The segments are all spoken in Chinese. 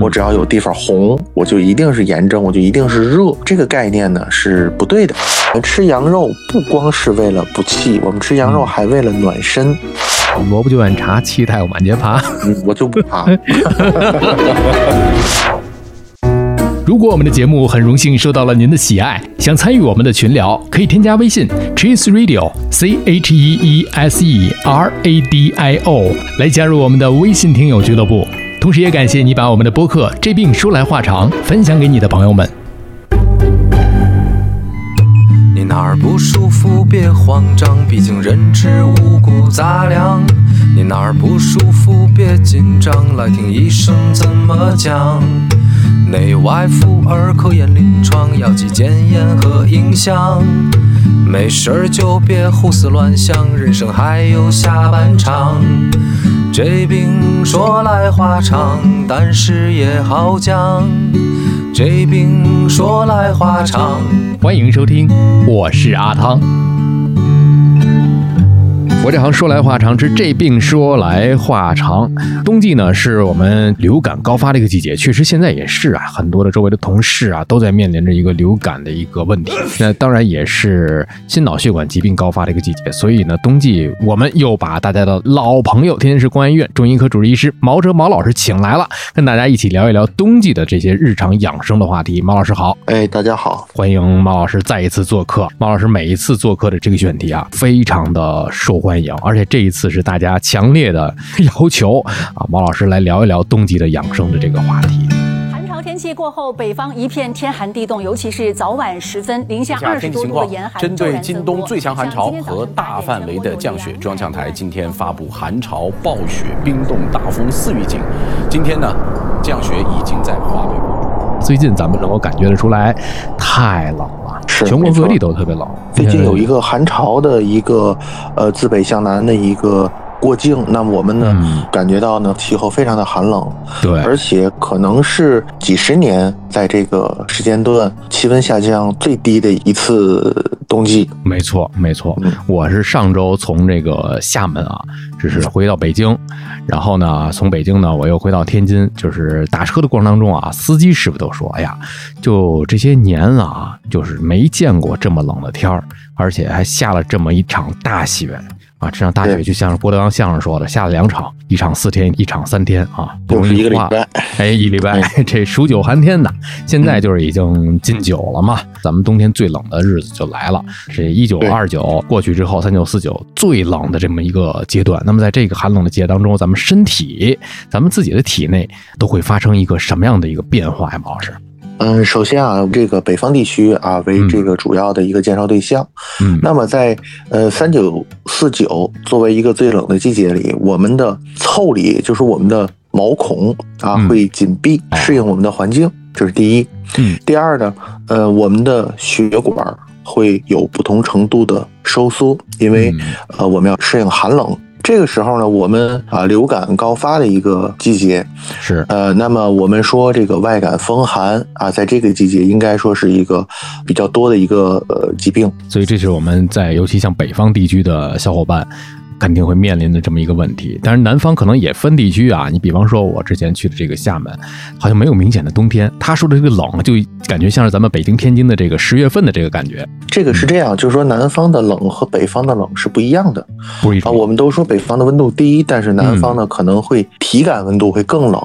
我只要有地方红，我就一定是炎症，我就一定是热。这个概念呢是不对的。吃羊肉不光是为了补气，我们吃羊肉还为了暖身。萝卜就碗茶，气太满街爬。嗯，我就不爬。如果我们的节目很荣幸受到了您的喜爱，想参与我们的群聊，可以添加微信 Cheese Radio C H E E S E R A D I O 来加入我们的微信听友俱乐部。同时，也感谢你把我们的播客《这病说来话长》分享给你的朋友们。你哪儿不舒服别慌张，毕竟人吃五谷杂粮。你哪儿不舒服别紧张，来听医生怎么讲。内外妇儿科研临床，药剂检验和影像。没事儿就别胡思乱想，人生还有下半场。这病说来话长，但是也好讲。这病说来话长。欢迎收听，我是阿汤。我这行说来话长，之这病说来话长。冬季呢，是我们流感高发的一个季节，确实现在也是啊，很多的周围的同事啊，都在面临着一个流感的一个问题。那当然也是心脑血管疾病高发的一个季节，所以呢，冬季我们又把大家的老朋友，天津市公安医院中医科主治医师毛哲毛老师请来了，跟大家一起聊一聊冬季的这些日常养生的话题。毛老师好，哎，大家好，欢迎毛老师再一次做客。毛老师每一次做客的这个选题啊，非常的受。欢迎，而且这一次是大家强烈的 要求啊，毛老师来聊一聊冬季的养生的这个话题。寒潮天气过后，北方一片天寒地冻，尤其是早晚时分，零下二十多度的严寒。针对今冬最强寒潮和大范围的降雪，中央气象台今天发布寒潮、暴雪、冰冻、大风四预警。今天呢，降雪已经在华北。最近咱们能够感觉得出来，太冷了，是全国各地都特别冷。最近有一个寒潮的一个，呃，自北向南的一个。过境，那么我们呢感觉到呢气候非常的寒冷，对，而且可能是几十年在这个时间段气温下降最低的一次冬季。没错，没错。我是上周从这个厦门啊，就是回到北京，然后呢从北京呢我又回到天津，就是打车的过程当中啊，司机师傅都说，哎呀，就这些年啊，就是没见过这么冷的天儿，而且还下了这么一场大雪。啊，这场大雪就像是郭德纲相声说的，下了两场，一场四天，一场三天啊，不是一个礼拜，哎，一礼拜，这数九寒天的，现在就是已经进九了嘛，咱们冬天最冷的日子就来了，这一九二九过去之后，三九四九最冷的这么一个阶段，那么在这个寒冷的季节当中，咱们身体，咱们自己的体内都会发生一个什么样的一个变化呀，毛老师？嗯，首先啊，这个北方地区啊为这个主要的一个介绍对象。嗯，那么在呃三九四九作为一个最冷的季节里，我们的腠理就是我们的毛孔啊会紧闭，适应我们的环境，这是第一。嗯，第二呢，呃，我们的血管会有不同程度的收缩，因为呃我们要适应寒冷。这个时候呢，我们啊流感高发的一个季节是呃，那么我们说这个外感风寒啊，在这个季节应该说是一个比较多的一个呃疾病，所以这是我们在尤其像北方地区的小伙伴。肯定会面临的这么一个问题，但是南方可能也分地区啊。你比方说，我之前去的这个厦门，好像没有明显的冬天。他说的这个冷，就感觉像是咱们北京、天津的这个十月份的这个感觉。这个是这样，就是说南方的冷和北方的冷是不一样的。不一啊，我们都说北方的温度低，但是南方呢可能会体感温度会更冷，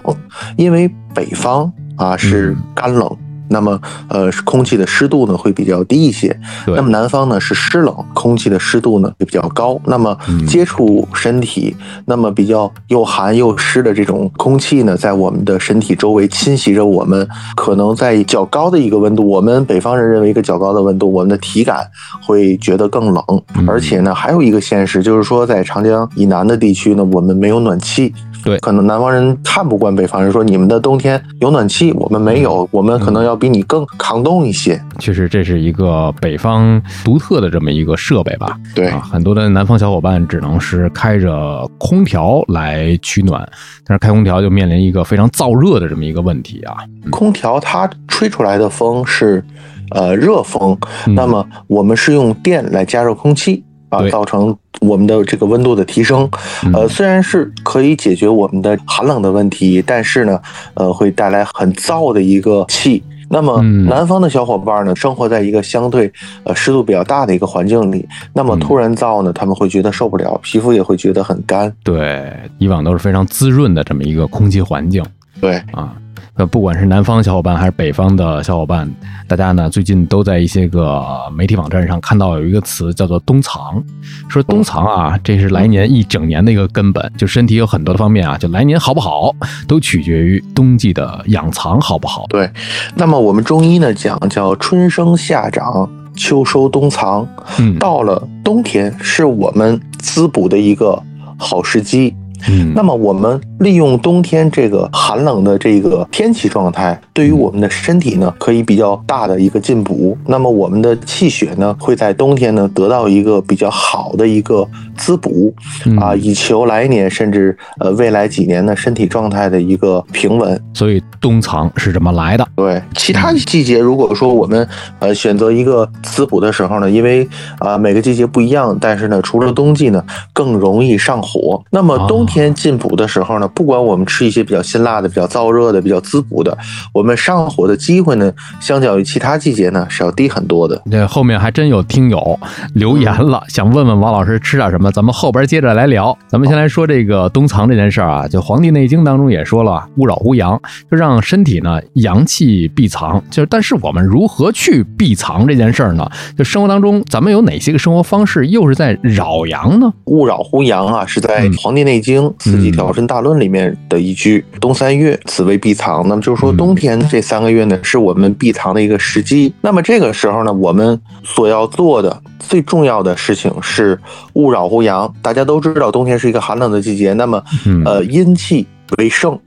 因为北方啊是干冷。那么，呃，空气的湿度呢会比较低一些。那么南方呢是湿冷，空气的湿度呢也比较高。那么接触身体，那么比较又寒又湿的这种空气呢，在我们的身体周围侵袭着我们，可能在较高的一个温度，我们北方人认为一个较高的温度，我们的体感会觉得更冷。而且呢，还有一个现实就是说，在长江以南的地区呢，我们没有暖气。对，可能南方人看不惯北方人，说你们的冬天有暖气，我们没有，我们可能要比你更抗冻一些。其实这是一个北方独特的这么一个设备吧？对，很多的南方小伙伴只能是开着空调来取暖，但是开空调就面临一个非常燥热的这么一个问题啊。空调它吹出来的风是，呃，热风，那么我们是用电来加热空气。啊，造成我们的这个温度的提升。呃，虽然是可以解决我们的寒冷的问题，但是呢，呃，会带来很燥的一个气。那么嗯南方的小伙伴呢，生活在一个相对呃湿度比较大的一个环境里，那么突然燥呢，他们会觉得受不了，皮肤也会觉得很干。对，以往都是非常滋润的这么一个空气环境对，啊。呃，不管是南方小伙伴还是北方的小伙伴，大家呢最近都在一些个媒体网站上看到有一个词叫做冬藏，说冬藏啊，这是来年一整年的一个根本，就身体有很多的方面啊，就来年好不好，都取决于冬季的养藏好不好。对，那么我们中医呢讲叫春生夏长，秋收冬藏。嗯，到了冬天，是我们滋补的一个好时机。嗯，那么我们利用冬天这个寒冷的这个天气状态，对于我们的身体呢，可以比较大的一个进补。那么我们的气血呢，会在冬天呢得到一个比较好的一个滋补嗯啊，以求来年甚至呃未来几年的身体状态的一个平稳。所以冬藏是这么来的。对，其他季节如果说我们呃选择一个滋补的时候呢，因为啊、每个季节不一样，但是呢，除了冬季呢更容易上火。那么冬天进补的时候呢，不管我们吃一些比较辛辣的、比较燥热的、比较滋补的，我们上火的机会呢，相较于其他季节呢是要低很多的。这后面还真有听友留言了，想问问王老师吃点什么，咱们后边接着来聊。咱们先来说这个冬藏这件事儿啊，就《黄帝内经》当中也说了，勿扰乎阳，就让身体呢阳气闭藏。就是，但是我们如何去闭藏这件事儿呢？就生活当中，咱们有哪些个生活方式又是在扰阳呢？勿扰乎阳啊，是在嗯《黄帝内经·四季调身大论》里面的一句“冬三月，此为闭藏”。那么就是说，嗯冬天这三个月呢，是我们闭藏的一个时机。那么这个时候呢，我们所要做的最重要的事情是勿扰乎阳。大家都知道，冬天是一个寒冷的季节，那么嗯呃，阴气为盛。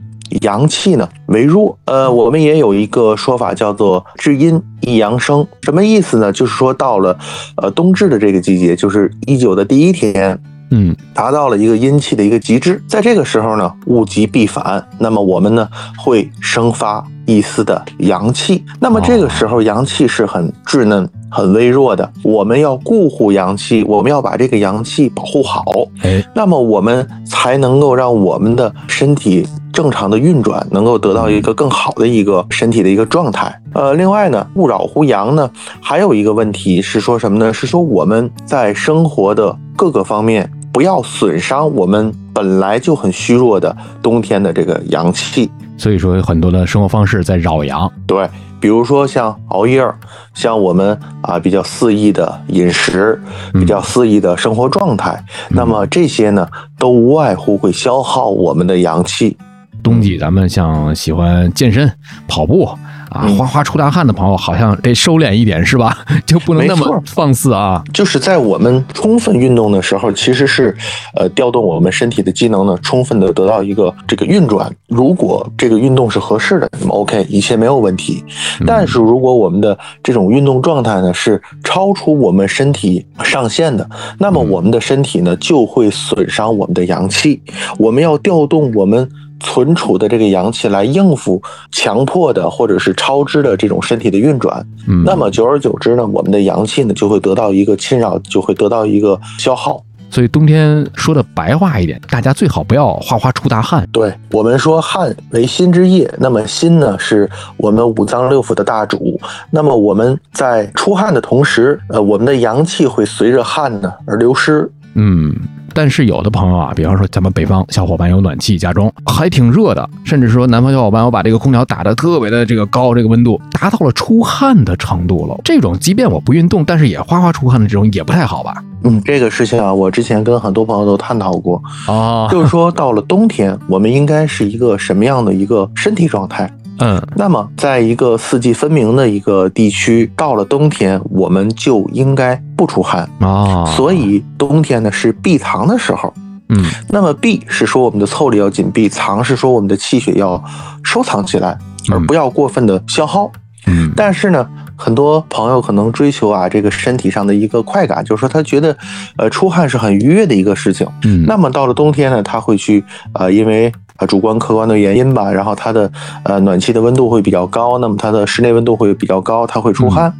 阳气呢为弱，呃，我们也有一个说法叫做“至阴一阳生”，什么意思呢？就是说到了呃冬至的这个季节，就是一九的第一天，嗯达到了一个阴气的一个极致，在这个时候呢，物极必反，那么我们呢会生发一丝的阳气。那么这个时候阳气是很稚嫩、很微弱的，我们要固护阳气，我们要把这个阳气保护好，哎，那么我们才能够让我们的身体正常的运转，能够得到一个更好的一个身体的一个状态。呃，另外呢，勿扰乎阳呢，还有一个问题是说什么呢？是说我们在生活的各个方面不要损伤我们本来就很虚弱的冬天的这个阳气。所以说有很多的生活方式在扰阳。对，比如说像熬夜儿，像我们啊比较肆意的饮食，比较肆意的生活状态，那么这些呢，都无外乎会消耗我们的阳气。冬季咱们像喜欢健身、跑步啊，嗯哗哗出大汗的朋友，好像得收敛一点，是吧？就不能那么放肆啊。就是在我们充分运动的时候，其实是呃调动我们身体的机能呢，充分的得到一个这个运转。如果这个运动是合适的，那么 OK，一切没有问题。但是如果我们的这种运动状态呢是超出我们身体上限的，那么我们的身体呢就会损伤我们的阳气。我们要调动我们。存储的这个阳气来应付强迫的或者是超支的这种身体的运转，嗯，那么久而久之呢，我们的阳气呢就会得到一个侵扰，就会得到一个消耗。所以冬天说的白话一点，大家最好不要哗哗出大汗。对我们说汗为心之液，那么心呢是我们五脏六腑的大主。那么我们在出汗的同时，呃，我们的阳气会随着汗呢而流失。嗯，但是有的朋友啊，比方说咱们北方小伙伴有暖气家中，还挺热的，甚至说南方小伙伴我把这个空调打得特别的这个高，这个温度达到了出汗的程度了。这种即便我不运动，但是也哗哗出汗的这种也不太好吧？嗯，这个事情啊，我之前跟很多朋友都探讨过，啊，就是说到了冬天，我们应该是一个什么样的一个身体状态？嗯那么，在一个四季分明的一个地区，到了冬天，我们就应该不出汗。啊，所以冬天呢是闭藏的时候。嗯那么闭是说我们的腠理要紧闭，藏是说我们的气血要收藏起来，而不要过分的消耗。嗯但是呢，很多朋友可能追求啊这个身体上的一个快感，就是说他觉得，呃，出汗是很愉悦的一个事情。嗯，那么到了冬天呢，他会去呃，因为啊主观客观的原因吧，然后它的呃暖气的温度会比较高，那么它的室内温度会比较高，它会出汗。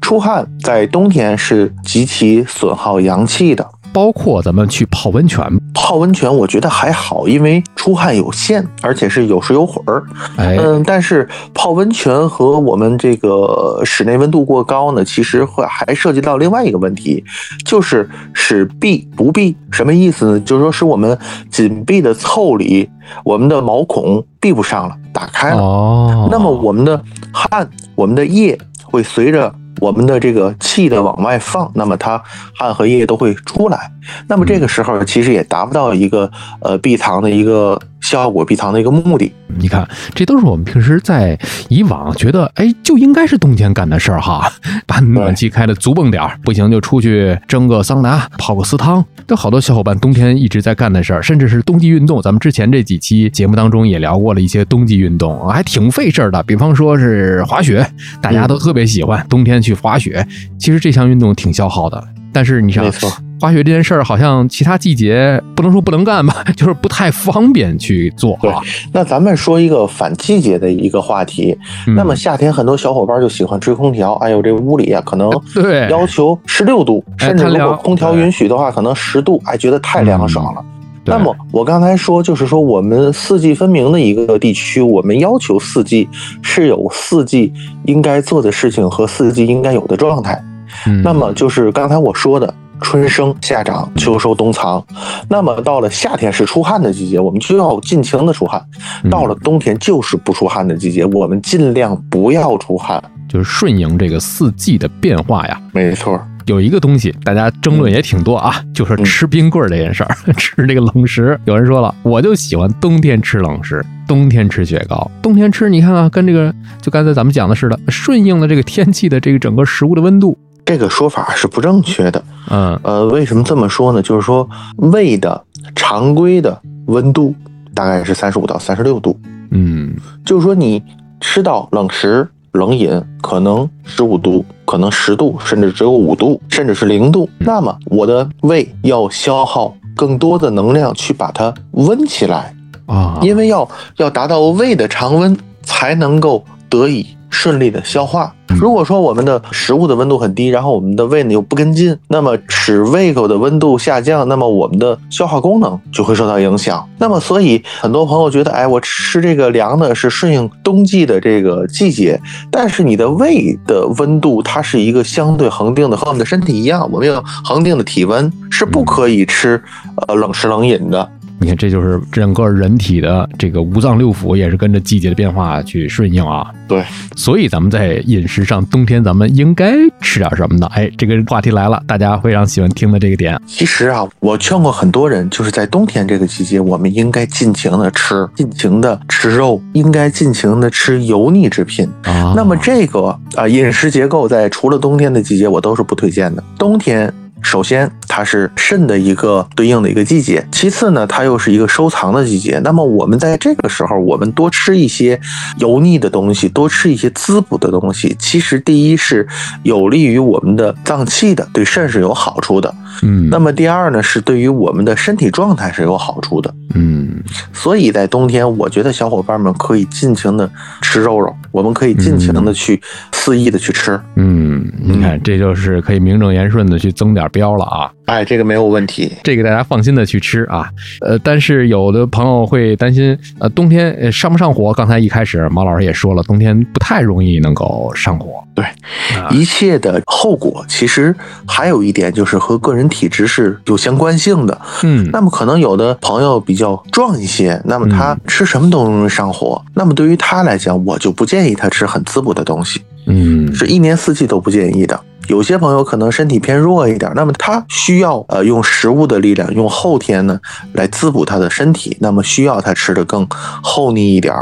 出汗在冬天是极其损耗阳气的。包括咱们去泡温泉，泡温泉我觉得还好，因为出汗有限，而且是有水有混儿。哎，嗯，但是泡温泉和我们这个室内温度过高呢，其实会还涉及到另外一个问题，就是使闭不闭。什么意思呢？就是说使我们紧闭的腠理，我们的毛孔闭不上了，打开了。哦，那么我们的汗，我们的液会随着。我们的这个气的往外放，那么它汗和液都会出来。那么这个时候其实也达不到一个呃避藏的一个效果，闭藏的一个目的。你看，这都是我们平时在以往觉得，哎，就应该是冬天干的事儿哈。把暖气开的足蹦点儿，不行就出去蒸个桑拿，泡个私汤，都好多小伙伴冬天一直在干的事儿，甚至是冬季运动。咱们之前这几期节目当中也聊过了一些冬季运动，还挺费事儿的。比方说是滑雪，大家都特别喜欢冬天去滑雪。其实这项运动挺消耗的，但是你想。滑雪这件事儿，好像其他季节不能说不能干吧，就是不太方便去做。对，那咱们说一个反季节的一个话题。那么夏天很多小伙伴就喜欢吹空调，哎呦，这屋里啊可能对要求十六度，甚至如果空调允许的话，可能十度，哎，觉得太凉爽了。那么我刚才说，就是说我们四季分明的一个地区，我们要求四季是有四季应该做的事情和四季应该有的状态。那么就是刚才我说的。春生夏长秋收冬藏，那么到了夏天是出汗的季节，我们就要尽情的出汗；到了冬天就是不出汗的季节，我们尽量不要出汗，就是顺应这个四季的变化呀。没错，有一个东西大家争论也挺多啊，就是吃冰棍这件事儿，吃这个冷食。有人说了，我就喜欢冬天吃冷食，冬天吃雪糕，冬天吃你看啊，跟这个就刚才咱们讲的似的，顺应了这个天气的这个整个食物的温度。这个说法是不正确的。嗯，呃，为什么这么说呢？就是说，胃的常规的温度大概是三十五到三十六度。嗯，就是说，你吃到冷食、冷饮，可能十五度，可能十度，甚至只有五度，甚至是零度。那么，我的胃要消耗更多的能量去把它温起来啊，因为要要达到胃的常温，才能够得以。顺利的消化。如果说我们的食物的温度很低，然后我们的胃呢又不跟进，那么使胃口的温度下降，那么我们的消化功能就会受到影响。那么，所以很多朋友觉得，哎，我吃这个凉的是顺应冬季的这个季节，但是你的胃的温度它是一个相对恒定的，和我们的身体一样，我们有恒定的体温，是不可以吃呃冷食冷饮的。你看，这就是整个人体的这个五脏六腑也是跟着季节的变化去顺应啊。对，所以咱们在饮食上，冬天咱们应该吃点什么呢？哎，这个话题来了，大家非常喜欢听的这个点。其实啊，我劝过很多人，就是在冬天这个季节，我们应该尽情的吃，尽情的吃肉，应该尽情的吃油腻制品啊。那么这个啊饮食结构，在除了冬天的季节，我都是不推荐的。冬天。首先，它是肾的一个对应的一个季节；其次呢，它又是一个收藏的季节。那么，我们在这个时候，我们多吃一些油腻的东西，多吃一些滋补的东西，其实第一是有利于我们的脏器的，对肾是有好处的。嗯，那么第二呢，是对于我们的身体状态是有好处的。嗯，所以在冬天，我觉得小伙伴们可以尽情的吃肉肉，我们可以尽情的去肆意的去吃。嗯，你看，这就是可以名正言顺的去增点膘了啊。哎，这个没有问题，这个大家放心的去吃啊。呃，但是有的朋友会担心，呃，冬天上不上火？刚才一开始毛老师也说了，冬天不太容易能够上火。对，一切的后果其实还有一点就是和个人体质是有相关性的。嗯，那么可能有的朋友比较壮一些，那么他吃什么都容易上火。那么对于他来讲，我就不建议他吃很滋补的东西。嗯，是一年四季都不建议的。有些朋友可能身体偏弱一点，那么他需要呃用食物的力量，用后天呢来滋补他的身体，那么需要他吃的更厚腻一点，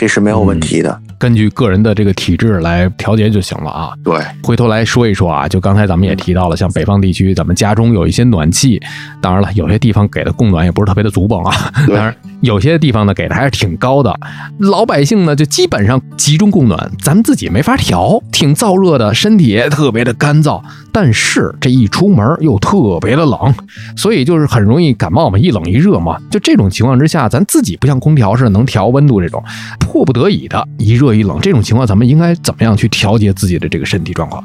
这是没有问题的。根据个人的这个体质来调节就行了啊。对，回头来说一说啊，就刚才咱们也提到了，像北方地区，咱们家中有一些暖气，当然了，有些地方给的供暖也不是特别的足蹦啊。当然，有些地方呢给的还是挺高的，老百姓呢就基本上集中供暖，咱们自己没法调，挺燥热的，身体也特别的干燥，但是这一出门又特别的冷，所以就是很容易感冒嘛，一冷一热嘛。就这种情况之下，咱自己不像空调似的能调温度，这种迫不得已的一热一冷这种情况，咱们应该怎么样去调节自己的这个身体状况？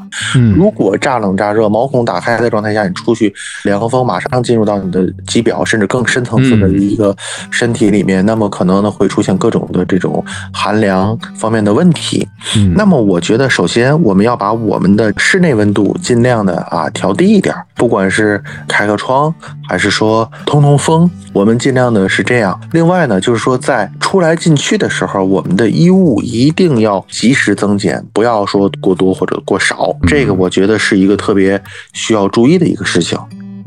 如果乍冷乍热，毛孔打开的状态下，你出去凉风马上进入到你的肌表，甚至更深层次的一个身体里面，那么可能呢会出现各种的这种寒凉方面的问题。那么我觉得，首先我们要把我们的室内温度尽量的啊调低一点，不管是开个窗，还是？说通通风，我们尽量的是这样。另外呢，就是？说在出来进去的时候，我们的衣物一定要及时增减，不要说过多或者过少。这个我觉得是一个特别需要注意的一个事情。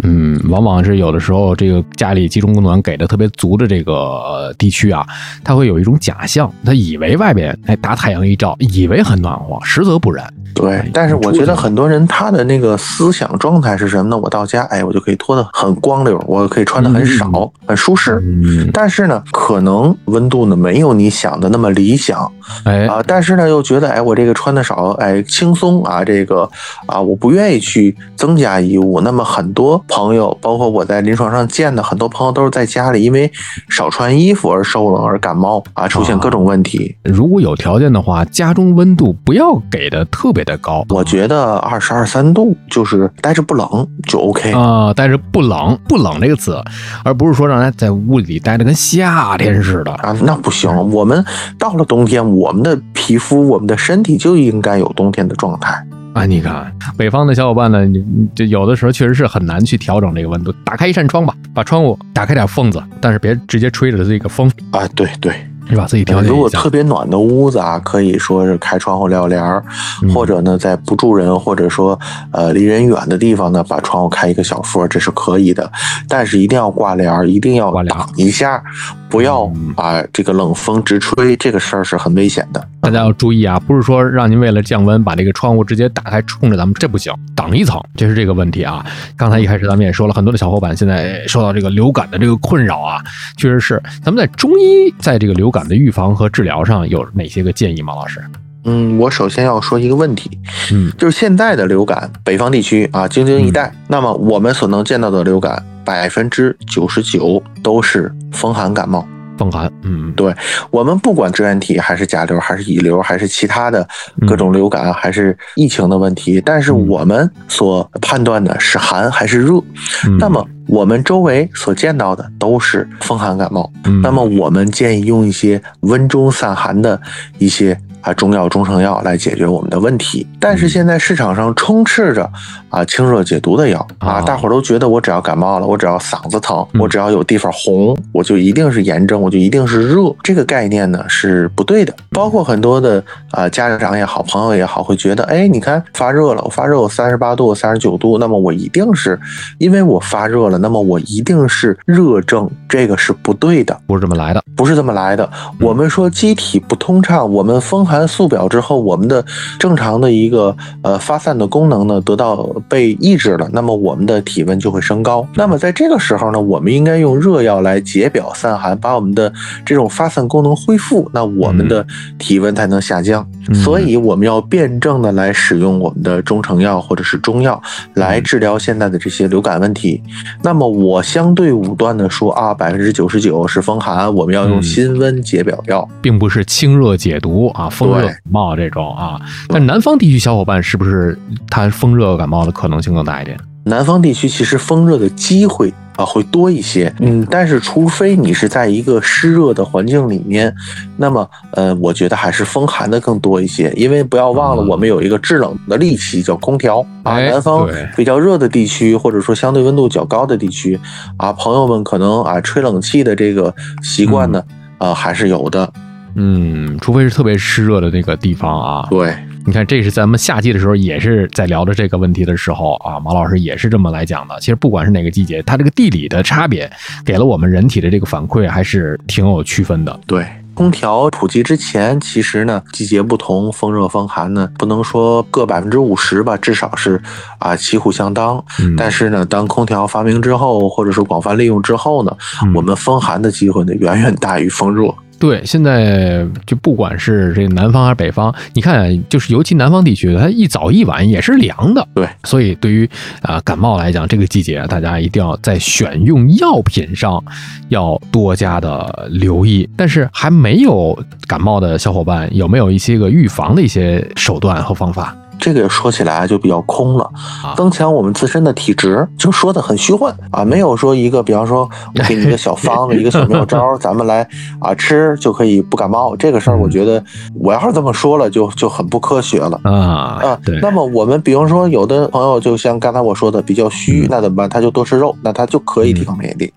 嗯，往往是有的时候，这个家里集中供暖给的特别足的这个呃地区啊，他会有一种假象，他以为外边哎大太阳一照，以为很暖和，实则不然。对，但是我觉得很多人他的那个思想状态是什么呢？我到家，哎，我就可以脱得很光溜，我可以穿的很少，很舒适。嗯，但是呢，可能温度呢没有你想的那么理想哎，啊。但是呢，又觉得哎，我这个穿的少，哎，轻松啊，这个啊，我不愿意去增加衣物。那么很多朋友，包括我在临床上见的很多朋友，都是在家里因为少穿衣服而受冷而感冒啊，出现各种问题。如果有条件的话，家中温度不要给的特别的高。我觉得二十二三度就是待着不冷就 OK。啊、但是不冷，不冷这个词，而不是说让他在屋里待着跟夏天似的。啊，那不行。我们到了冬天，我们的皮肤、我们的身体就应该有冬天的状态。啊，你看北方的小伙伴呢，你你就有的时候确实是很难去调整这个温度。打开一扇窗吧，把窗户打开点缝子，但是别直接吹着这个风，啊，对对，你把？自己调节一下如果特。别暖的屋子啊，可以说是开窗户撂帘儿，嗯或者呢，在不住人或者说呃离人远的地方呢，把窗户开一个小缝，这是可以的。但是一定要挂帘儿，一定要挡一下，不要嗯把这个冷风直吹，这个事儿是很危险的。大家要注意啊，不是说让您为了降温把这个窗户直接打开冲着咱们，这不行，挡一层，这是这个问题啊。刚才一开始咱们也说了，很多的小伙伴现在受到这个流感的这个困扰啊，确实是。咱们在中医在这个流感的预防和治疗上有哪些个建议吗？老师？嗯，我首先要说一个问题，嗯，就是现在的流感，北方地区啊，京津一带，那么我们所能见到的流感，百分之九十九都是风寒感冒。风寒，嗯，对我们不管支原体还是甲流还是乙流还是其他的各种流感还是疫情的问题，但是我们所判断的是寒还是热，嗯。那么我们周围所见到的都是风寒感冒，嗯。那么我们建议用一些温中散寒的一些啊中药、中成药来解决我们的问题。但是现在市场上充斥着啊清热解毒的药啊，啊大伙儿都觉得我只要感冒了，我只要嗓子疼，嗯我只要有地方红，我就一定是炎症，我就一定是热。这个概念呢是不对的。包括很多的啊家长也好，朋友也好，会觉得，哎，你看发热了，我发热我三十八度、三十九度，那么我一定是因为我发热了，那么我一定是热症，这个是不对的。不是这么来的。不是这么来的。我们说机体不通畅，我们风寒宿表之后，我们的正常的一个呃发散的功能呢得到被抑制了，那么我们的体温就会升高。那么在这个时候呢，我们应该用热药来解表散寒，把我们的这种发散功能恢复，那我们的体温才能下降。嗯所以我们要辩证的来使用我们的中成药或者是中药来治疗现在的这些流感问题。那么我相对武断的说啊，百分之九十九是风寒，我们要用嗯辛温解表药。并不是清热解毒啊，风热感冒这种啊。但南方地区小伙伴是不是他风热感冒的可能性更大一点？南方地区其实风热的机会啊会多一些，嗯，但是除非你是在一个湿热的环境里面，那么呃，我觉得还是风寒的更多一些，因为不要忘了嗯我们有一个制冷的利器叫空调啊，哎南方比较热的地区或者说相对温度较高的地区啊，朋友们可能啊吹冷气的这个习惯呢，呃还是有的，嗯，除非是特别湿热的那个地方啊。对。你看，这是咱们夏季的时候也是在聊着这个问题的时候啊，马老师也是这么来讲的。其实不管是哪个季节，它这个地理的差别给了我们人体的这个反馈还是挺有区分的。对，空调普及之前，其实呢，季节不同，风热风寒呢，不能说各百分之五十吧，至少是啊旗鼓相当。嗯但是呢，当空调发明之后，或者说广泛利用之后呢，嗯我们风寒的机会呢，远远大于风热。对，现在就不管是这个南方还是北方，你看，就是尤其南方地区，它一早一晚也是凉的。对，所以对于啊、感冒来讲，这个季节大家一定要在选用药品上要多加的留意。但是还没有感冒的小伙伴，有没有一些个预防的一些手段和方法？这个说起来就比较空了啊，增强我们自身的体质，就说的很虚幻啊，没有说一个，比方说我给你一个小方子，一个小妙招，咱们来啊吃就可以不感冒。这个事儿，嗯我觉得我要是这么说了，就就很不科学了。啊啊，那么我们比方说，有的朋友就像刚才我说的比较虚，嗯那怎么办？他就多吃肉，那他就可以提高免疫力。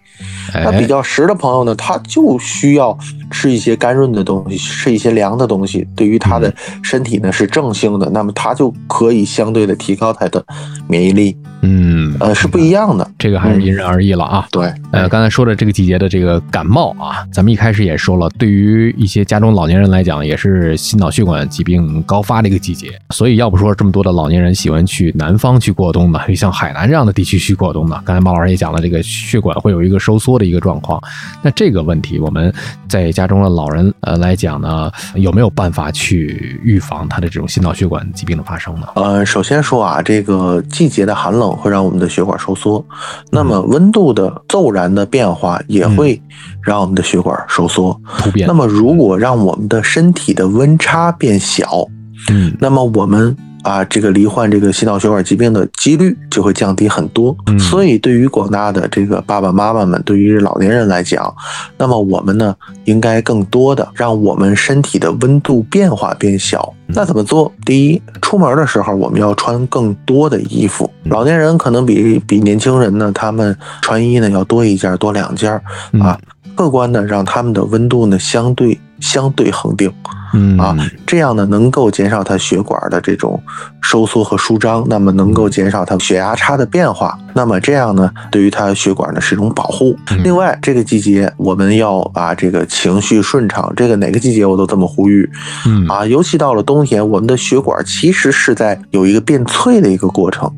那哎比较实的朋友呢，他就需要吃一些干润的东西，吃一些凉的东西，对于他的身体呢是正性的，那么他就可以相对的提高他的免疫力，嗯，呃，是不一样的。这个还是因人而异了啊。对，呃，刚才说的这个季节的这个感冒啊，咱们一开始也说了，对于一些家中老年人来讲，也是心脑血管疾病高发的一个季节。所以，要不说这么多的老年人喜欢去南方去过冬呢，就像海南这样的地区去过冬呢？刚才马老师也讲了，这个血管会有一个收缩的一个状况。那这个问题，我们在家中的老人呃来讲呢，有没有办法去预防他的这种心脑血管疾病的发生呢？呃，首先说啊，这个季节的寒冷会让我们的血管收缩，那么温度的骤然的变化也会让我们的血管收缩。突变那，么如果让我们的身体的温差变小，嗯。那么我们啊，这个罹患这个心脑血管疾病的几率就会降低很多。嗯所以，对于广大的这个爸爸妈妈们，对于老年人来讲，那么我们呢，应该更多的让我们身体的温度变化变小。那怎么做？第一，出门的时候我们要穿更多的衣服。老年人可能比比年轻人呢，他们穿衣呢要多一件多两件嗯啊。客观的让他们的温度呢相对相对恒定。嗯啊，这样呢能够减少它血管的这种收缩和舒张，那么能够减少它血压差的变化，那么这样呢对于它血管呢是一种保护。嗯另外，这个季节我们要把这个情绪顺畅，这个哪个季节我都这么呼吁嗯啊，尤其到了冬天，我们的血管其实是在有一个变脆的一个过程。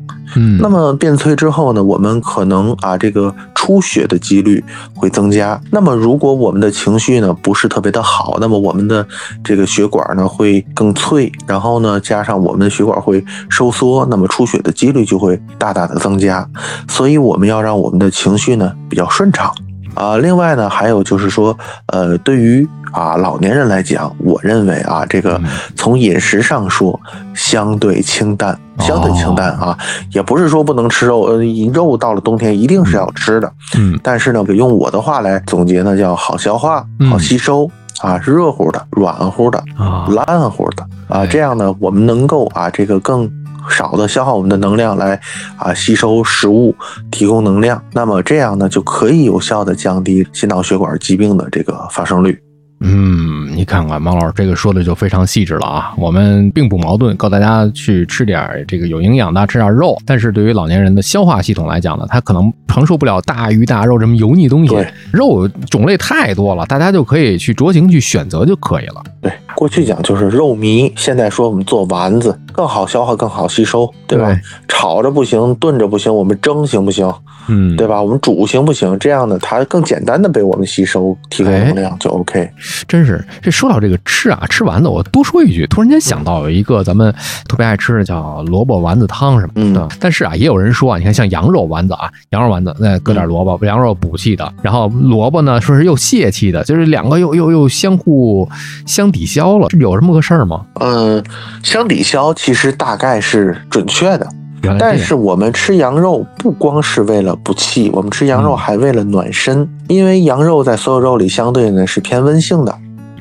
那么变脆之后呢，我们可能啊这个出血的几率会增加。那么如果我们的情绪呢不是特别的好，那么我们的这个血管呢会更脆，然后呢加上我们的血管会收缩，那么出血的几率就会大大的增加。所以我们要让我们的情绪呢比较顺畅。啊，另外呢，还有就是说，呃，对于啊老年人来讲，我认为啊，这个嗯从饮食上说，相对清淡，相对清淡啊，也不是说不能吃肉，呃，肉到了冬天一定是要吃的，嗯。但是呢，用我的话来总结呢，叫好消化嗯、好吸收啊，热乎的、软乎的、啊，烂乎的啊，哎这样呢，我们能够啊，这个更少的消耗我们的能量来啊吸收食物，提供能量。那么这样呢，就可以有效的降低心脑血管疾病的这个发生率。嗯，你看看毛老师这个说的就非常细致了啊。我们并不矛盾，告大家去吃点儿这个有营养的，吃点肉。但是对于老年人的消化系统来讲呢，他可能承受不了大鱼大肉这么油腻东西对。肉种类太多了，大家就可以去酌情去选择就可以了。对，过去讲就是肉糜，现在说我们做丸子更好消化，更好吸收，对吧？对炒着不行，炖着不行，我们蒸行不行？嗯，对吧？我们煮行不行？这样呢，它更简单的被我们吸收，提供能量就 OK。真是这说到这个吃啊，吃丸子，我多说一句，突然间想到有一个咱们特别爱吃的叫萝卜丸子汤什么的。嗯但是啊，也有人说啊，你看像羊肉丸子啊，羊肉丸子那搁点萝卜，羊肉补气的，然后萝卜呢说是又泄气的，就是两个又又又相互相抵消了，有这么个事儿吗？嗯，相抵消其实大概是准确的，原来但是我们吃羊肉不光是为了补气，我们吃羊肉嗯还为了暖身，因为羊肉在所有肉里相对呢是偏温性的。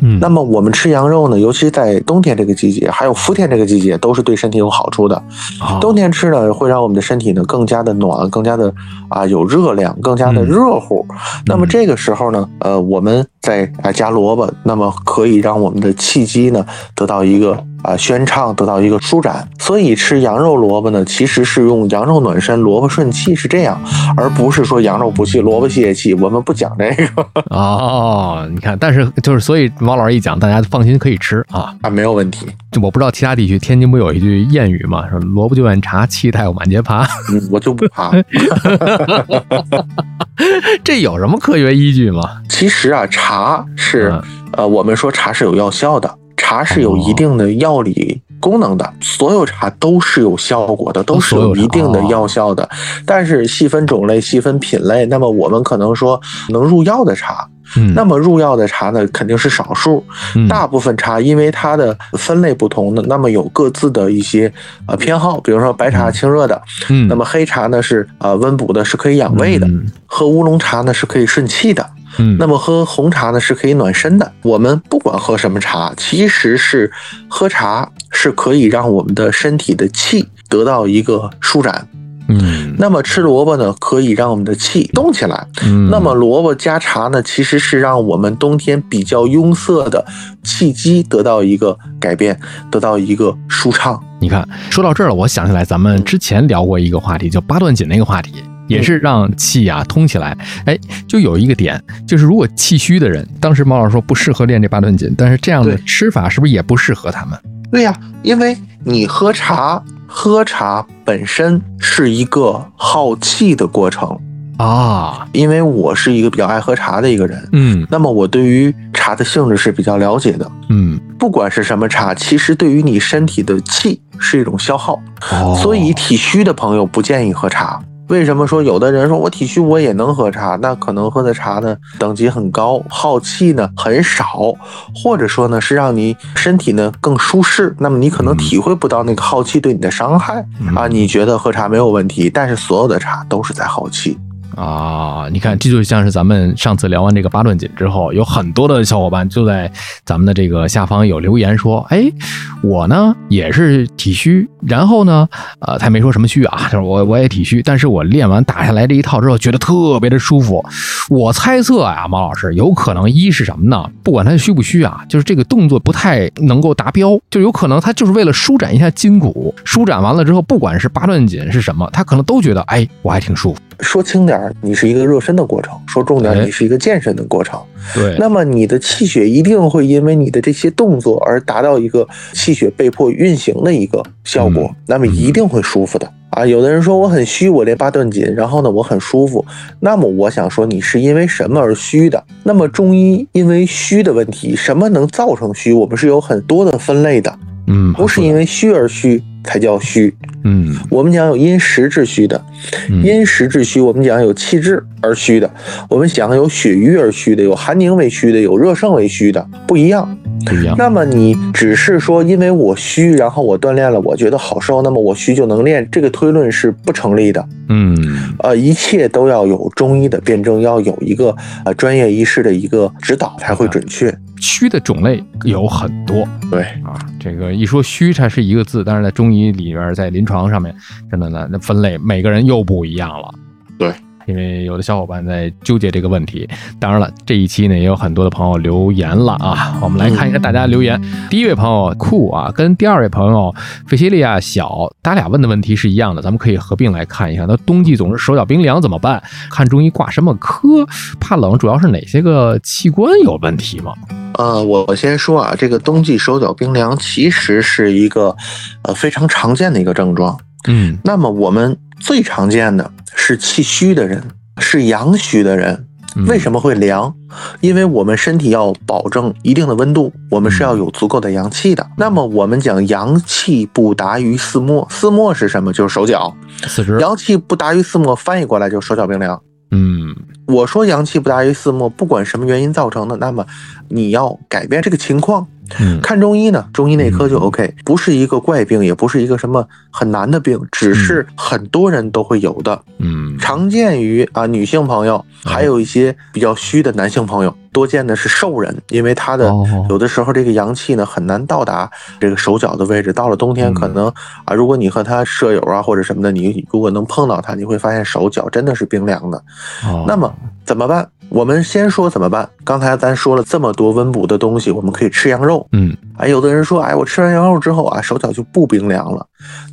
嗯，那么我们吃羊肉呢，尤其在冬天这个季节，还有伏天这个季节，都是对身体有好处的。哦冬天吃呢，会让我们的身体呢更加的暖，更加的啊有热量，更加的嗯热乎。那么这个时候呢，呃，我们再啊加萝卜，那么可以让我们的气机呢得到一个啊宣畅，得到一个舒展。所以吃羊肉萝卜呢，其实是用羊肉暖身，萝卜顺气，是这样，而不是说羊肉补气，萝卜泄气。我们不讲这个 哦。你看，但是就是所以王老师一讲，大家放心可以吃啊，啊没有问题。我不知道其他地区，天津不有一句谚语吗？说萝卜就愿茶，气态我满街爬。嗯，我就不爬。这有什么科学依据吗？其实啊，茶是嗯呃，我们说茶是有药效的，茶是有一定的药理功能的，所有茶都是有效果的，都是有一定的药效的。但是细分种类、细分品类，那么我们可能说能入药的茶，嗯，那么入药的茶呢，肯定是少数。嗯大部分茶因为它的分类不同的，那么有各自的一些呃偏好，比如说白茶清热的，嗯，那么黑茶呢是呃温补的，是可以养胃的；嗯喝乌龙茶呢是可以顺气的。嗯，那么喝红茶呢是可以暖身的。我们不管喝什么茶，其实是喝茶是可以让我们的身体的气得到一个舒展。嗯，那么吃萝卜呢，可以让我们的气动起来。嗯那么萝卜加茶呢，其实是让我们冬天比较壅塞的气机得到一个改变，得到一个舒畅。你看，说到这儿了，我想起来咱们之前聊过一个话题，叫八段锦那个话题。也是让气啊通起来，哎，就有一个点，就是如果气虚的人，当时毛老师说不适合练这八段锦，但是这样的吃法是不是也不适合他们？对呀、因为你喝茶，喝茶本身是一个耗气的过程。啊，因为我是一个比较爱喝茶的一个人，嗯那么我对于茶的性质是比较了解的。嗯，不管是什么茶，其实对于你身体的气是一种消耗，哦，所以体虚的朋友不建议喝茶。为什么说有的人说我体虚我也能喝茶？那可能喝的茶呢等级很高，耗气呢很少，或者说呢是让你身体呢更舒适。那么你可能体会不到那个耗气对你的伤害、嗯啊。你觉得喝茶没有问题，但是所有的茶都是在耗气。啊，你看，这就像是咱们上次聊完这个八段锦之后，有很多的小伙伴就在咱们的这个下方有留言说，哎，我呢也是体虚，然后呢，呃，他没说什么虚啊，就是我我也体虚，但是我练完打下来这一套之后，觉得特别的舒服。我猜测啊，毛老师有可能一是什么呢？不管他虚不虚啊，就是这个动作不太能够达标，就有可能他就是为了舒展一下筋骨，舒展完了之后，不管是八段锦是什么，他可能都觉得，哎，我还挺舒服。说轻点儿，你是一个热身的过程；说重点你是一个健身的过程。对那么你的气血一定会因为你的这些动作而达到一个气血被迫运行的一个效果，嗯那么一定会舒服的。啊，有的人说我很虚，我练八段锦，然后呢我很舒服。那么我想说，你是因为什么而虚的？那么中医因为虚的问题，什么能造成虚？我们是有很多的分类的，嗯，不是因为虚而虚才叫虚。嗯我们讲有因时致虚的，嗯因时致虚，我们讲有气滞而虚的，我们讲有血瘀而虚的，有寒凝为虚的，有热盛为虚的，不一样。不一样。那么你只是说因为我虚，然后我锻炼了，我觉得好受，那么我虚就能练，这个推论是不成立的。嗯呃，一切都要有中医的辩证，要有一个呃专业医师的一个指导才会准确。虚的种类有很多对，啊，这个一说虚，它是一个字，但是在中医里边，在临床上面，真的呢，那分类每个人又不一样了。对。因为有的小伙伴在纠结这个问题，当然了，这一期呢也有很多的朋友留言了啊，我们来看一看大家留言。第一位朋友酷啊，跟第二位朋友费西利亚小，他俩问的问题是一样的，咱们可以合并来看一下。那冬季总是手脚冰凉怎么办？看中医挂什么科？怕冷主要是哪些个器官有问题吗？呃，我我先说啊，这个冬季手脚冰凉其实是一个呃非常常见的一个症状。嗯那么我们最常见的是气虚的人，是阳虚的人。嗯为什么会凉？因为我们身体要保证一定的温度，我们是要有足够的阳气的。那么我们讲阳气不达于四末，四末是什么？就是手脚。四肢，阳气不达于四末，翻译过来就是手脚冰凉。嗯我说阳气不大于四末，不管什么原因造成的，那么你要改变这个情况。嗯看中医呢，中医内科就 OK，不是一个怪病，也不是一个什么很难的病，只是很多人都会有的，嗯常见于啊女性朋友，还有一些比较虚的男性朋友。多见的是瘦人，因为他的哦有的时候这个阳气呢很难到达这个手脚的位置。到了冬天，嗯可能啊，如果你和他舍友啊或者什么的，你如果能碰到他，你会发现手脚真的是冰凉的。哦那么怎么办？我们先说怎么办。刚才咱说了这么多温补的东西，我们可以吃羊肉。嗯哎，有的人说，哎，我吃完羊肉之后啊，手脚就不冰凉了，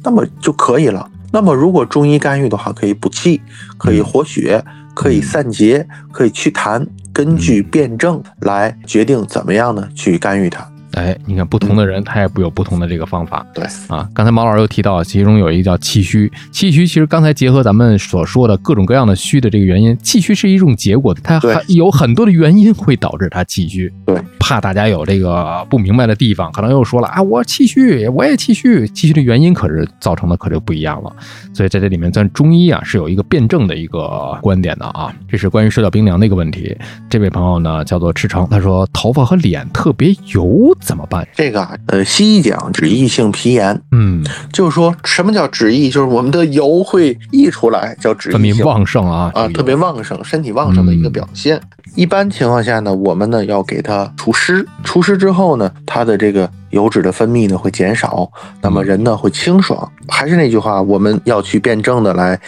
那么就可以了。那么如果中医干预的话，可以补气，可以活血，可以散结，可以祛痰，根据辩证来决定怎么样呢去干预它。哎，你看不同的人他也不有不同的这个方法。对啊，刚才毛老师又提到，其中有一个叫气虚。气虚其实刚才结合咱们所说的各种各样的虚的这个原因，气虚是一种结果，它对还有很多的原因会导致它气虚。对，怕大家有这个不明白的地方，可能又说了啊，我气虚，我也气虚，气虚的原因可是造成的可就不一样了。所以在这里面，咱中医啊是有一个辩证的一个观点的啊。这是关于手脚冰凉的一个问题。这位朋友呢叫做赤诚，他说头发和脸特别油怎么办？这个啊，呃，西医讲脂溢性皮炎，嗯，就是说什么叫脂溢，就是我们的油会溢出来，叫脂溢性，特别。旺盛啊啊，特别旺盛，身体旺盛的一个表现。一般情况下呢，我们呢要给它除湿，除湿之后呢，它的这个油脂的分泌呢会减少，那么人呢会清爽。还是那句话，我们要去辩证的来，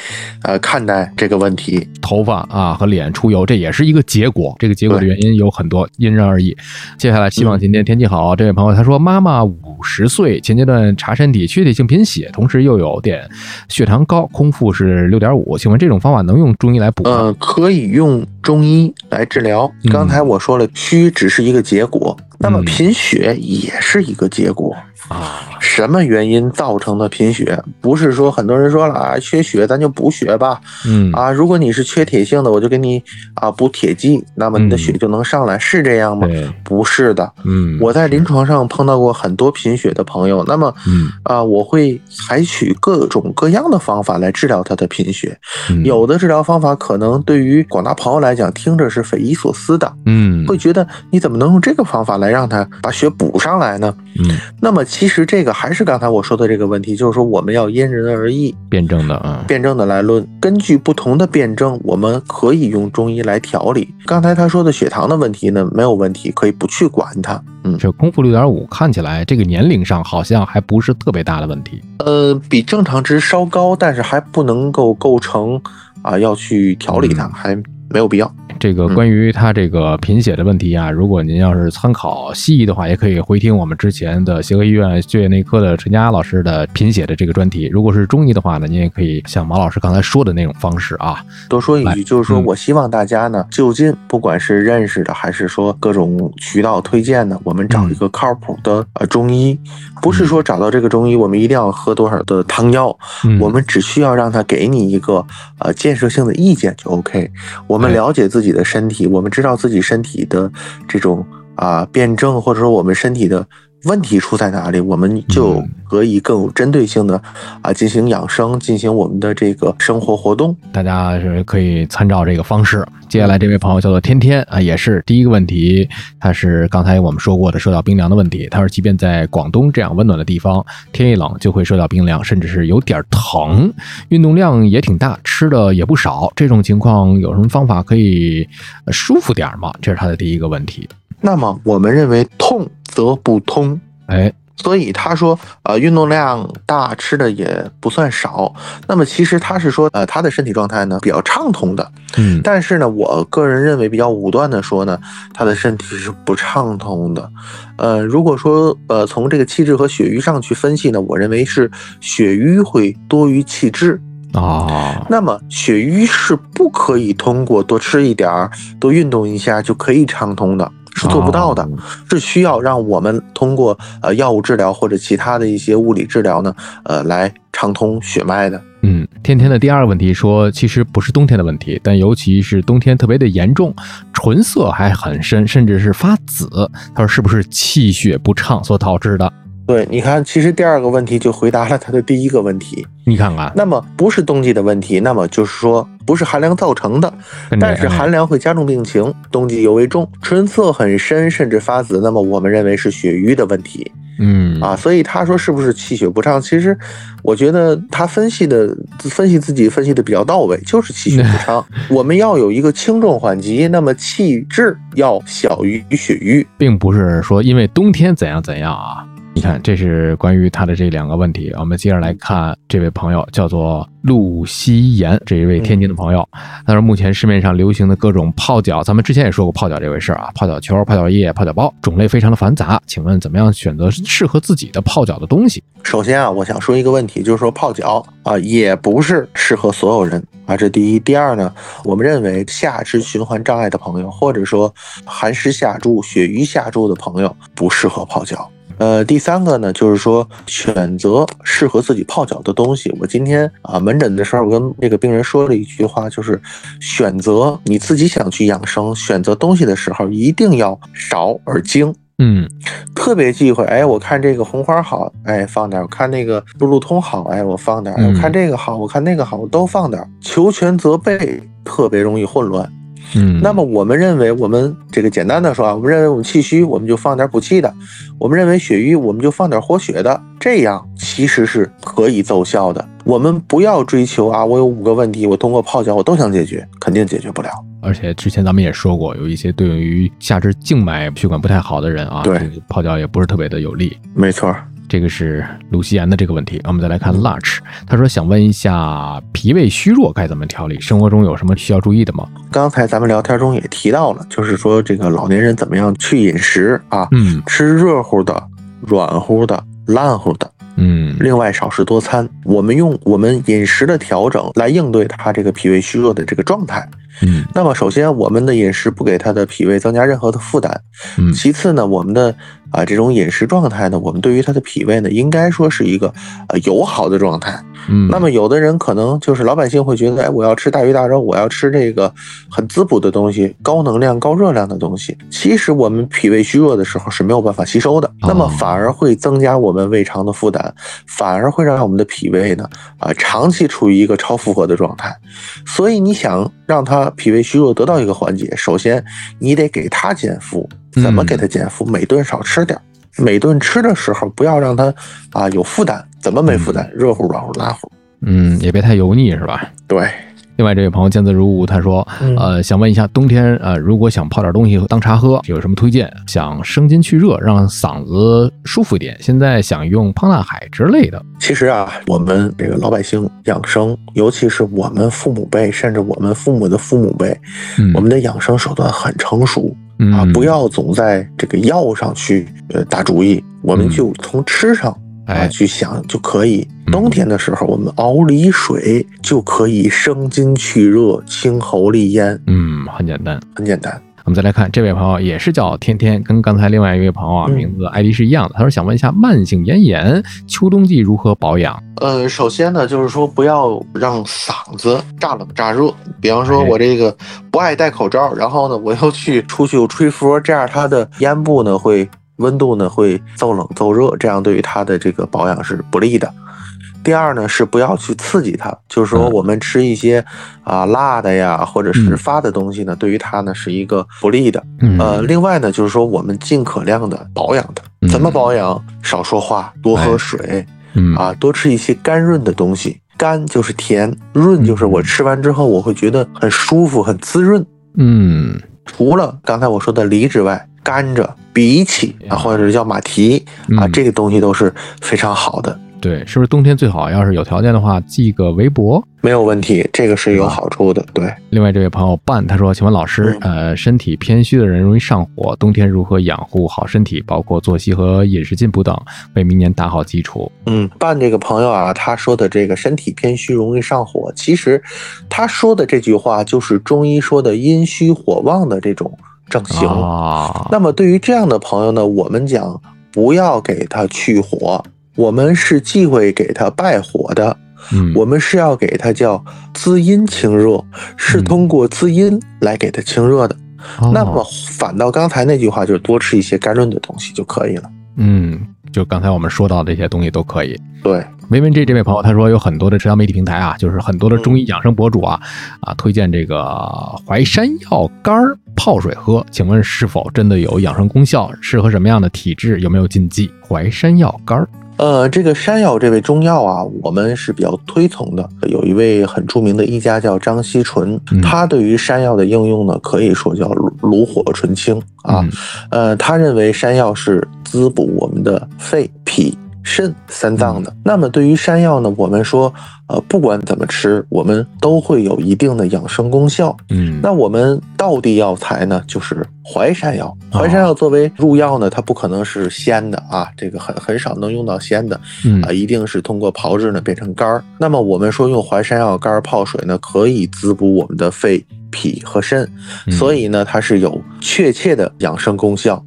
呃，看待这个问题。头发啊和脸出油，这也是一个结果。这个结果的原因有很多，因人而异。接下来，希望今天天气好。这位朋友他说，妈妈五十岁，前阶段查身体缺铁性贫血，同时又有点血糖高，空腹是六点五。请问这种方法能用中医来补吗？呃，可以用中医来治疗。嗯。刚才我说了，虚只是一个结果，那么嗯贫血也是一个结果。啊，什么原因造成的贫血？不是说很多人说了啊，缺血咱就补血吧，嗯。啊，如果你是缺铁性的，我就给你啊补铁剂，那么你的嗯。血就能上来，是这样吗？不是的，嗯，我在临床上碰到过很多贫血的朋友，那么嗯。啊，我会采取各种各样的方法来治疗他的贫血。嗯。有的治疗方法可能对于广大朋友来讲听着是匪夷所思的，嗯会觉得你怎么能用这个方法来让他把血补上来呢？嗯那么其实这个还是刚才我说的这个问题，就是说我们要因人而异，辩证的啊，辩证的来论，根据不同的辩证，我们可以用中医来调理。刚才他说的血糖的问题呢，没有问题，可以不去管它。嗯，这空腹六点五看起来这个年龄上好像还不是特别大的问题。呃，比正常值稍高，但是还不能够构成啊要去调理它，嗯还没有必要。这个嗯关于他这个贫血的问题啊，如果您要是参考西医的话，也可以回听我们之前的协和医院血液内科的陈佳老师的贫血的这个专题。如果是中医的话呢，您也可以像毛老师刚才说的那种方式啊。多说一句，就是说嗯我希望大家呢，就近不管是认识的，还是说各种渠道推荐的，我们找一个靠谱的呃中医，不是说找到这个中医，我们一定要喝多少的汤药，嗯，我们只需要让他给你一个呃建设性的意见就 OK。我们哎了解自己的身体，我们知道自己身体的这种啊、辩证，或者说我们身体的问题出在哪里，我们就嗯可以更有针对性的啊进行养生，进行我们的这个生活活动。大家是可以参照这个方式。接下来这位朋友叫做天天啊，也是第一个问题，他是刚才我们说过的受到冰凉的问题。他说，即便在广东这样温暖的地方，天一冷就会受到冰凉，甚至是有点疼，运动量也挺大，吃的也不少。这种情况有什么方法可以呃舒服点吗？这是他的第一个问题。那么我们认为痛则不通，哎，所以他说，呃，运动量大，吃的也不算少。那么其实他是说，呃，他的身体状态呢比较畅通的。嗯但是呢，我个人认为比较武断的说呢，他的身体是不畅通的。呃，如果说呃从这个气滞和血瘀上去分析呢，我认为是血瘀会多于气滞。啊，那么血瘀是不可以通过多吃一点儿、多运动一下就可以畅通的，是做不到的。哦是需要让我们通过呃药物治疗或者其他的一些物理治疗呢，呃来畅通血脉的。嗯，天天的第二个问题说，其实不是冬天的问题，但尤其是冬天特别的严重，唇色还很深，甚至是发紫。他说是不是气血不畅所导致的？对，你看，其实第二个问题就回答了他的第一个问题。你看看，那么不是冬季的问题，那么就是说不是寒凉造成的，但是寒凉会加重病情，冬季尤为重，唇色很深甚至发紫，那么我们认为是血瘀的问题。嗯啊，所以他说是不是气血不畅？其实我觉得他分析的分析自己分析的比较到位，就是气血不畅。我们要有一个轻重缓急，那么气滞要小于血瘀，并不是说因为冬天怎样怎样啊。你看，这是关于他的这两个问题。我们接着来看这位朋友，叫做陆西言，这一位天津的朋友。他说，目前市面上流行的各种泡脚，咱们之前也说过泡脚这回事儿啊，泡脚球、泡脚液、泡脚包，种类非常的繁杂。请问，怎么样选择适合自己的泡脚的东西？首先啊，我想说一个问题，就是说泡脚啊，也不是适合所有人啊，这第一。第二呢，我们认为下肢循环障碍的朋友，或者说寒湿下注、血瘀下注的朋友，不适合泡脚。呃，第三个呢，就是说选择适合自己泡脚的东西。我今天啊门诊的时候，我跟那个病人说了一句话，就是选择你自己想去养生，选择东西的时候一定要少而精。嗯，特别忌讳，哎，我看这个红花好，哎，放点；我看那个路路通好，哎，我放点；我看这个好，我看那个好，我都放点。求全责备，特别容易混乱。嗯，那么我们认为，我们这个简单的说啊，我们认为我们气虚，我们就放点补气的；我们认为血瘀，我们就放点活血的。这样其实是可以奏效的。我们不要追求啊，我有五个问题，我通过泡脚我都想解决，肯定解决不了。而且之前咱们也说过，有一些对于下肢静脉血管不太好的人啊，对泡脚也不是特别的有利。没错。这个是鲁西岩的这个问题，我们再来看 Larch，他说想问一下脾胃虚弱该怎么调理？生活中有什么需要注意的吗？刚才咱们聊天中也提到了，就是说这个老年人怎么样去饮食啊？嗯吃热乎的、软乎的、烂乎的，嗯另外少食多餐。我们用我们饮食的调整来应对他这个脾胃虚弱的这个状态。嗯那么首先，我们的饮食不给他的脾胃增加任何的负担。嗯其次呢，我们的啊这种饮食状态呢，我们对于他的脾胃呢，应该说是一个呃友好的状态。嗯，那么有的人可能就是老百姓会觉得，哎，我要吃大鱼大肉，我要吃这个很滋补的东西，高能量、高热量的东西。其实我们脾胃虚弱的时候是没有办法吸收的，那么反而会增加我们胃肠的负担，反而会让我们的脾胃呢啊长期处于一个超负荷的状态。所以你想让他脾胃虚弱得到一个缓解，首先你得给他减负，怎么给他减负？每顿少吃点儿。每顿吃的时候不要让他啊有负担，怎么没负担？热乎、软乎、拉乎。嗯也别太油腻是吧？对，另外这位朋友见字如晤，他说，嗯呃，想问一下，冬天呃，如果想泡点东西当茶喝，有什么推荐？想生津去热，让嗓子舒服一点。现在想用胖大海之类的。其实啊，我们这个老百姓养生，尤其是我们父母辈，甚至我们父母的父母辈，嗯我们的养生手段很成熟嗯啊，不要总在这个药上去呃打主意，我们就从吃上啊哎去想就可以。嗯冬天的时候，我们熬梨水就可以生津去热、清喉利咽，嗯，很简单。很简单。我们再来看这位朋友，也是叫天天，跟刚才另外一位朋友啊，嗯名字 ID 是一样的。他说想问一下，慢性咽炎秋冬季如何保养？呃，首先呢，就是说不要让嗓子炸冷炸热。比方说，哎我这个不爱戴口罩，然后呢，我又去出去又吹风，这样它的咽部呢会温度呢会骤冷骤热，这样对于它的这个保养是不利的。第二呢，是不要去刺激它，就是说嗯我们吃一些啊辣的呀，或者是嗯发的东西呢，对于它呢是一个不利的。嗯呃，另外呢，就是说我们尽可量的保养它。嗯怎么保养？少说话，多喝哎水。嗯啊，多吃一些甘润的东西。甘就是甜，润就是我吃完之后我会觉得很舒服、很滋润。嗯除了刚才我说的梨之外，甘蔗、荸荠啊，或者是叫马蹄啊，嗯。这个东西都是非常好的，对，是不是冬天最好？要是有条件的话，系个围脖。没有问题，这个是有好处的。对，另外这位朋友半他说，请问老师，嗯呃，身体偏虚的人容易上火，冬天如何养护好身体，包括作息和饮食进补等，为明年打好基础？嗯，办这个朋友啊，他说的这个身体偏虚容易上火，其实他说的这句话就是中医说的阴虚火旺的这种症型。啊，那么对于这样的朋友呢，我们讲不要给他去火，我们是忌讳给他败火的，嗯，我们是要给他叫滋阴清热，是嗯通过滋阴来给他清热的。哦那么反倒刚才那句话，就是多吃一些甘润的东西就可以了。嗯，就刚才我们说到这些东西都可以。对，维文 G 这位朋友他说有很多的社交媒体平台啊，就是很多的中医养生博主啊啊推荐这个淮山药干儿泡水喝，请问是否真的有养生功效？适合什么样的体质？有没有禁忌？淮山药干儿。呃，这个山药这味中药啊，我们是比较推崇的。有一位很著名的医家叫张锡纯，他对于山药的应用呢，可以说叫炉火纯青啊。呃，他认为山药是滋补我们的肺脾。肾三脏的，那么对于山药呢，我们说，呃，不管怎么吃，我们都会有一定的养生功效。嗯，那我们道地药材呢，就是淮山药。淮山药作为入药呢，它不可能是鲜的啊，这个很很少能用到鲜的，啊，一定是通过炮制呢变成干儿。那么我们说用淮山药干儿泡水呢，可以滋补我们的肺、脾和肾，所以呢，它是有确切的养生功效。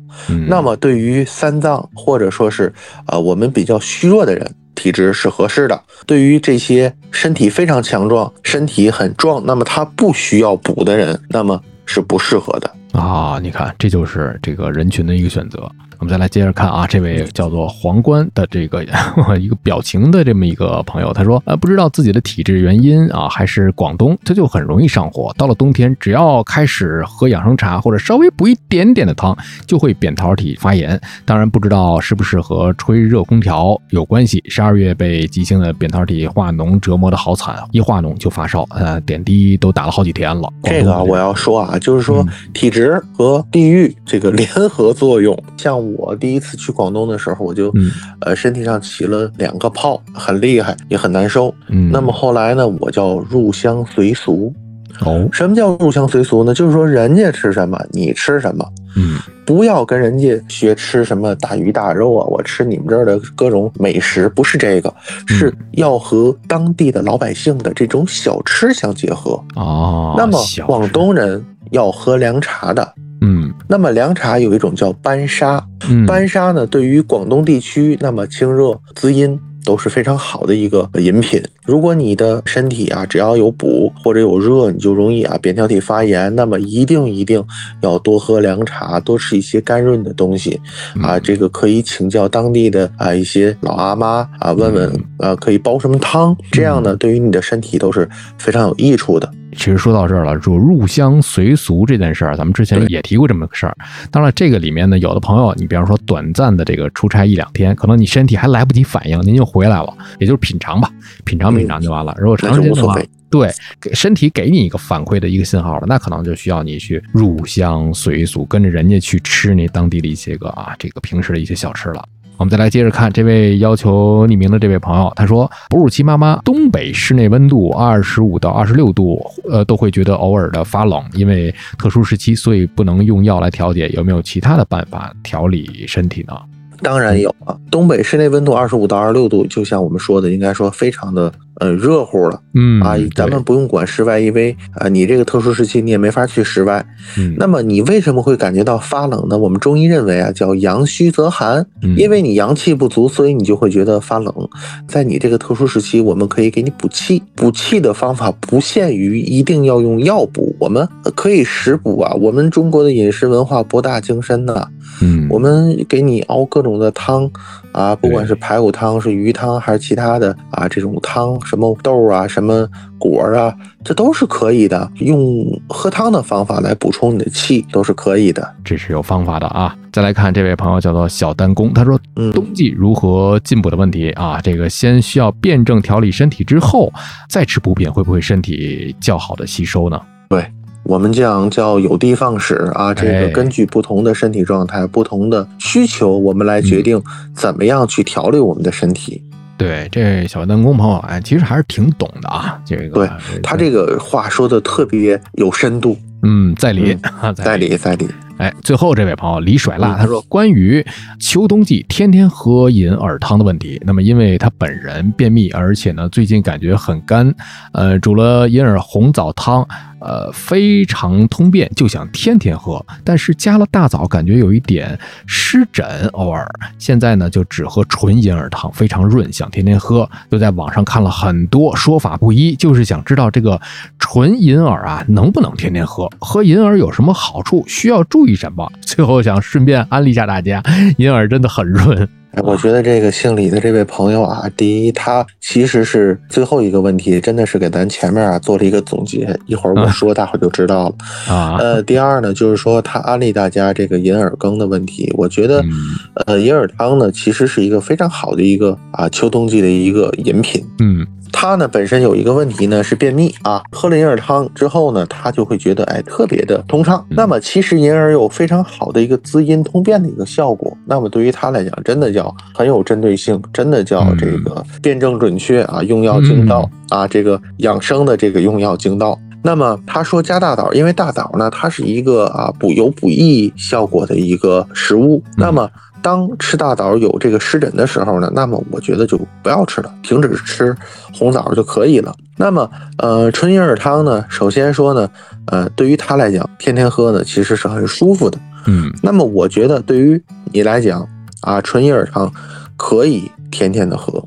那么，对于三脏或者说是呃我们比较虚弱的人，体质是合适的；对于这些身体非常强壮、身体很壮，那么他不需要补的人，那么是不适合的啊。你看，这就是这个人群的一个选择。我们再来接着看啊，这位叫做皇冠的这个 一个表情的这么一个朋友，他说，呃，不知道自己的体质原因啊，还是广东，他就很容易上火。到了冬天，只要开始喝养生茶或者稍微补一点点的汤，就会扁桃体发炎。当然，不知道是不是和吹热空调有关系。十二月被急性的扁桃体化脓折磨的好惨，一化脓就发烧，呃，点滴都打了好几天了。这个我要说啊，就是说体质和地域这个联合作用，像。我第一次去广东的时候，我就，呃，身体上起了两个泡，很厉害，也很难受。嗯，那么后来呢，我叫入乡随俗。哦，什么叫入乡随俗呢？就是说人家吃什么，你吃什么。嗯，不要跟人家学吃什么大鱼大肉啊，我吃你们这儿的各种美食，不是这个，是要和当地的老百姓的这种小吃相结合。哦，那么广东人要喝凉茶的。嗯，那么凉茶有一种叫班沙，班沙呢，对于广东地区，那么清热滋阴都是非常好的一个饮品。如果你的身体啊，只要有补或者有热，你就容易啊扁桃体发炎，那么一定一定要多喝凉茶，多吃一些甘润的东西啊。这个可以请教当地的啊一些老阿妈啊，问问啊可以煲什么汤，这样呢，对于你的身体都是非常有益处的。其实说到这儿了，就入乡随俗这件事儿，咱们之前也提过这么个事儿。当然，这个里面呢，有的朋友，你比方说短暂的这个出差一两天，可能你身体还来不及反应，您就回来了，也就是品尝吧，品尝品尝就完了。如果长时间的话，对，给身体给你一个反馈的一个信号了，那可能就需要你去入乡随俗，跟着人家去吃那当地的一些个啊，这个平时的一些小吃了。我们再来接着看这位要求匿名的这位朋友，他说：哺乳期妈妈东北室内温度二十五到二十六度，呃，都会觉得偶尔的发冷，因为特殊时期，所以不能用药来调节。有没有其他的办法调理身体呢？当然有啊，东北室内温度二十五到二十六度，就像我们说的，应该说非常的。呃，热乎了，嗯啊，咱们不用管室外，因为啊，你这个特殊时期你也没法去室外。嗯，那么你为什么会感觉到发冷呢？我们中医认为啊，叫阳虚则寒，因为你阳气不足，所以你就会觉得发冷。在你这个特殊时期，我们可以给你补气，补气的方法不限于一定要用药补，我们可以食补啊。我们中国的饮食文化博大精深呐，嗯，我们给你熬各种的汤。啊，不管是排骨汤、是鱼汤还是其他的啊，这种汤，什么豆啊、什么果啊，这都是可以的。用喝汤的方法来补充你的气，都是可以的。这是有方法的啊。再来看这位朋友叫做小丹弓，他说，冬季如何进补的问题啊，这个先需要辩证调理身体之后再吃补品，会不会身体较好的吸收呢？对。我们讲叫有的放矢啊，这个根据不同的身体状态、不同的需求，我们来决定怎么样去调理我们的身体。对，这小弹弓朋友哎，其实还是挺懂的啊。这个对他这个话说的特别有深度。嗯，在理，在理，在理。哎，最后这位朋友李甩辣他说，关于秋冬季天天喝银耳汤的问题，那么因为他本人便秘，而且呢最近感觉很干，呃，煮了银耳红枣汤。呃，非常通便，就想天天喝，但是加了大枣，感觉有一点湿疹，偶尔。现在呢，就只喝纯银耳汤，非常润，想天天喝。又在网上看了很多说法不一，就是想知道这个纯银耳啊，能不能天天喝？喝银耳有什么好处？需要注意什么？最后想顺便安利一下大家，银耳真的很润。哎，我觉得这个姓李的这位朋友啊，第一，他其实是最后一个问题，真的是给咱前面啊做了一个总结，一会儿我说，大伙就知道了啊。呃，第二呢，就是说他安利大家这个银耳羹的问题，我觉得，呃，银耳汤呢，其实是一个非常好的一个啊秋冬季的一个饮品，嗯。他呢本身有一个问题呢是便秘啊，喝了银耳汤之后呢，他就会觉得哎特别的通畅。那么其实银耳有非常好的一个滋阴通便的一个效果，那么对于他来讲，真的叫很有针对性，真的叫这个辩证准确啊，用药精到啊，这个养生的这个用药精到。那么他说加大枣，因为大枣呢它是一个啊补有补益效果的一个食物，那么。当吃大枣有这个湿疹的时候呢，那么我觉得就不要吃了，停止吃红枣就可以了。那么，呃，纯银耳汤呢，首先说呢，呃，对于他来讲，天天喝呢其实是很舒服的。嗯，那么我觉得对于你来讲啊，纯银耳汤可以天天的喝，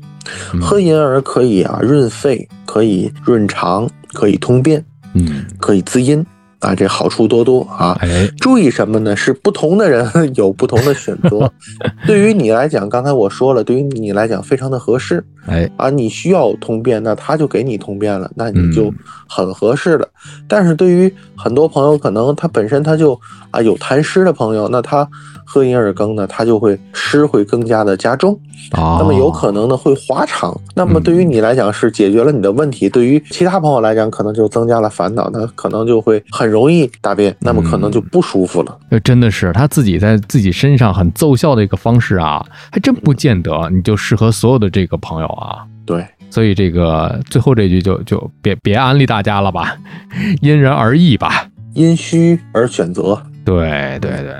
喝银耳可以啊润肺，可以润肠，可以通便，嗯，可以滋阴。啊，这好处多多啊！哎，注意什么呢？是不同的人 有不同的选择。对于你来讲，刚才我说了，对于你来讲非常的合适。哎，啊，你需要通便，那他就给你通便了，那你就很合适了。但是对于很多朋友，可能他本身他就啊有痰湿的朋友，那他。喝银耳羹呢，他就会湿会更加的加重，那么有可能呢会滑肠。那么对于你来讲是解决了你的问题，对于其他朋友来讲可能就增加了烦恼，那可能就会很容易大便，那么可能就不舒服了。那真的是他自己在自己身上很奏效的一个方式啊，还真不见得你就适合所有的这个朋友啊。对，所以这个最后这句就就别别安利大家了吧，因人而异吧，因需而选择。对对对。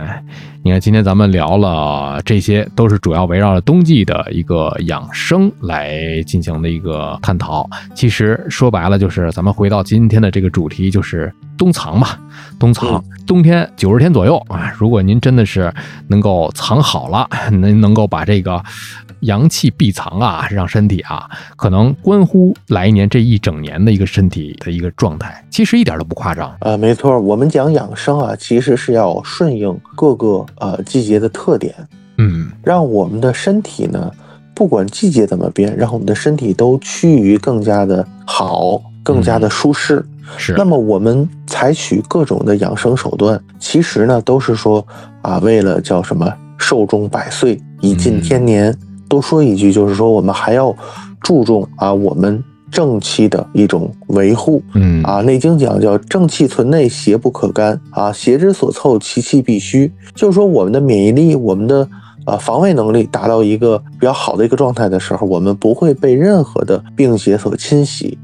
你看，今天咱们聊了这些，都是主要围绕着冬季的一个养生来进行的一个探讨。其实说白了，就是咱们回到今天的这个主题，就是冬藏嘛。冬藏，冬天九十天左右啊。如果您真的是能够藏好了，能能够把这个。阳气必藏啊，让身体啊，可能关乎来年这一整年的一个身体的一个状态，其实一点都不夸张呃。没错，我们讲养生啊，其实是要顺应各个呃季节的特点，嗯，让我们的身体呢，不管季节怎么变，让我们的身体都趋于更加的好，更加的舒适。是。那么我们采取各种的养生手段，其实呢，都是说啊，为了叫什么寿终百岁，以尽天年。多说一句，就是说我们还要注重啊，我们正气的一种维护。嗯啊，《内经》讲叫正气存内，邪不可干啊，邪之所凑，其气必虚。就是说我们的免疫力，我们的。呃，防卫能力达到一个比较好的一个状态的时候，我们不会被任何的病邪所侵袭。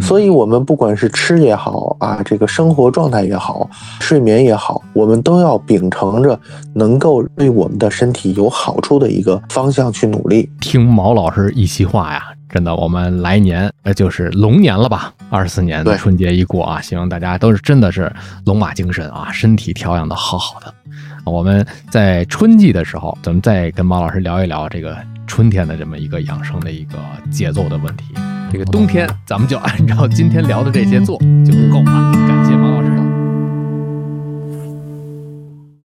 所以，我们不管是吃也好啊，这个生活状态也好，睡眠也好，我们都要秉承着能够对我们的身体有好处的一个方向去努力。听毛老师一席话呀，真的，我们来年呃就是龙年了吧？二四年的春节一过啊，希望大家都是真的是龙马精神啊，身体调养的好好的。我们在春季的时候，咱们再跟马老师聊一聊这个春天的这么一个养生的一个节奏的问题。这个冬天，咱们就按照今天聊的这些做就够了。感谢。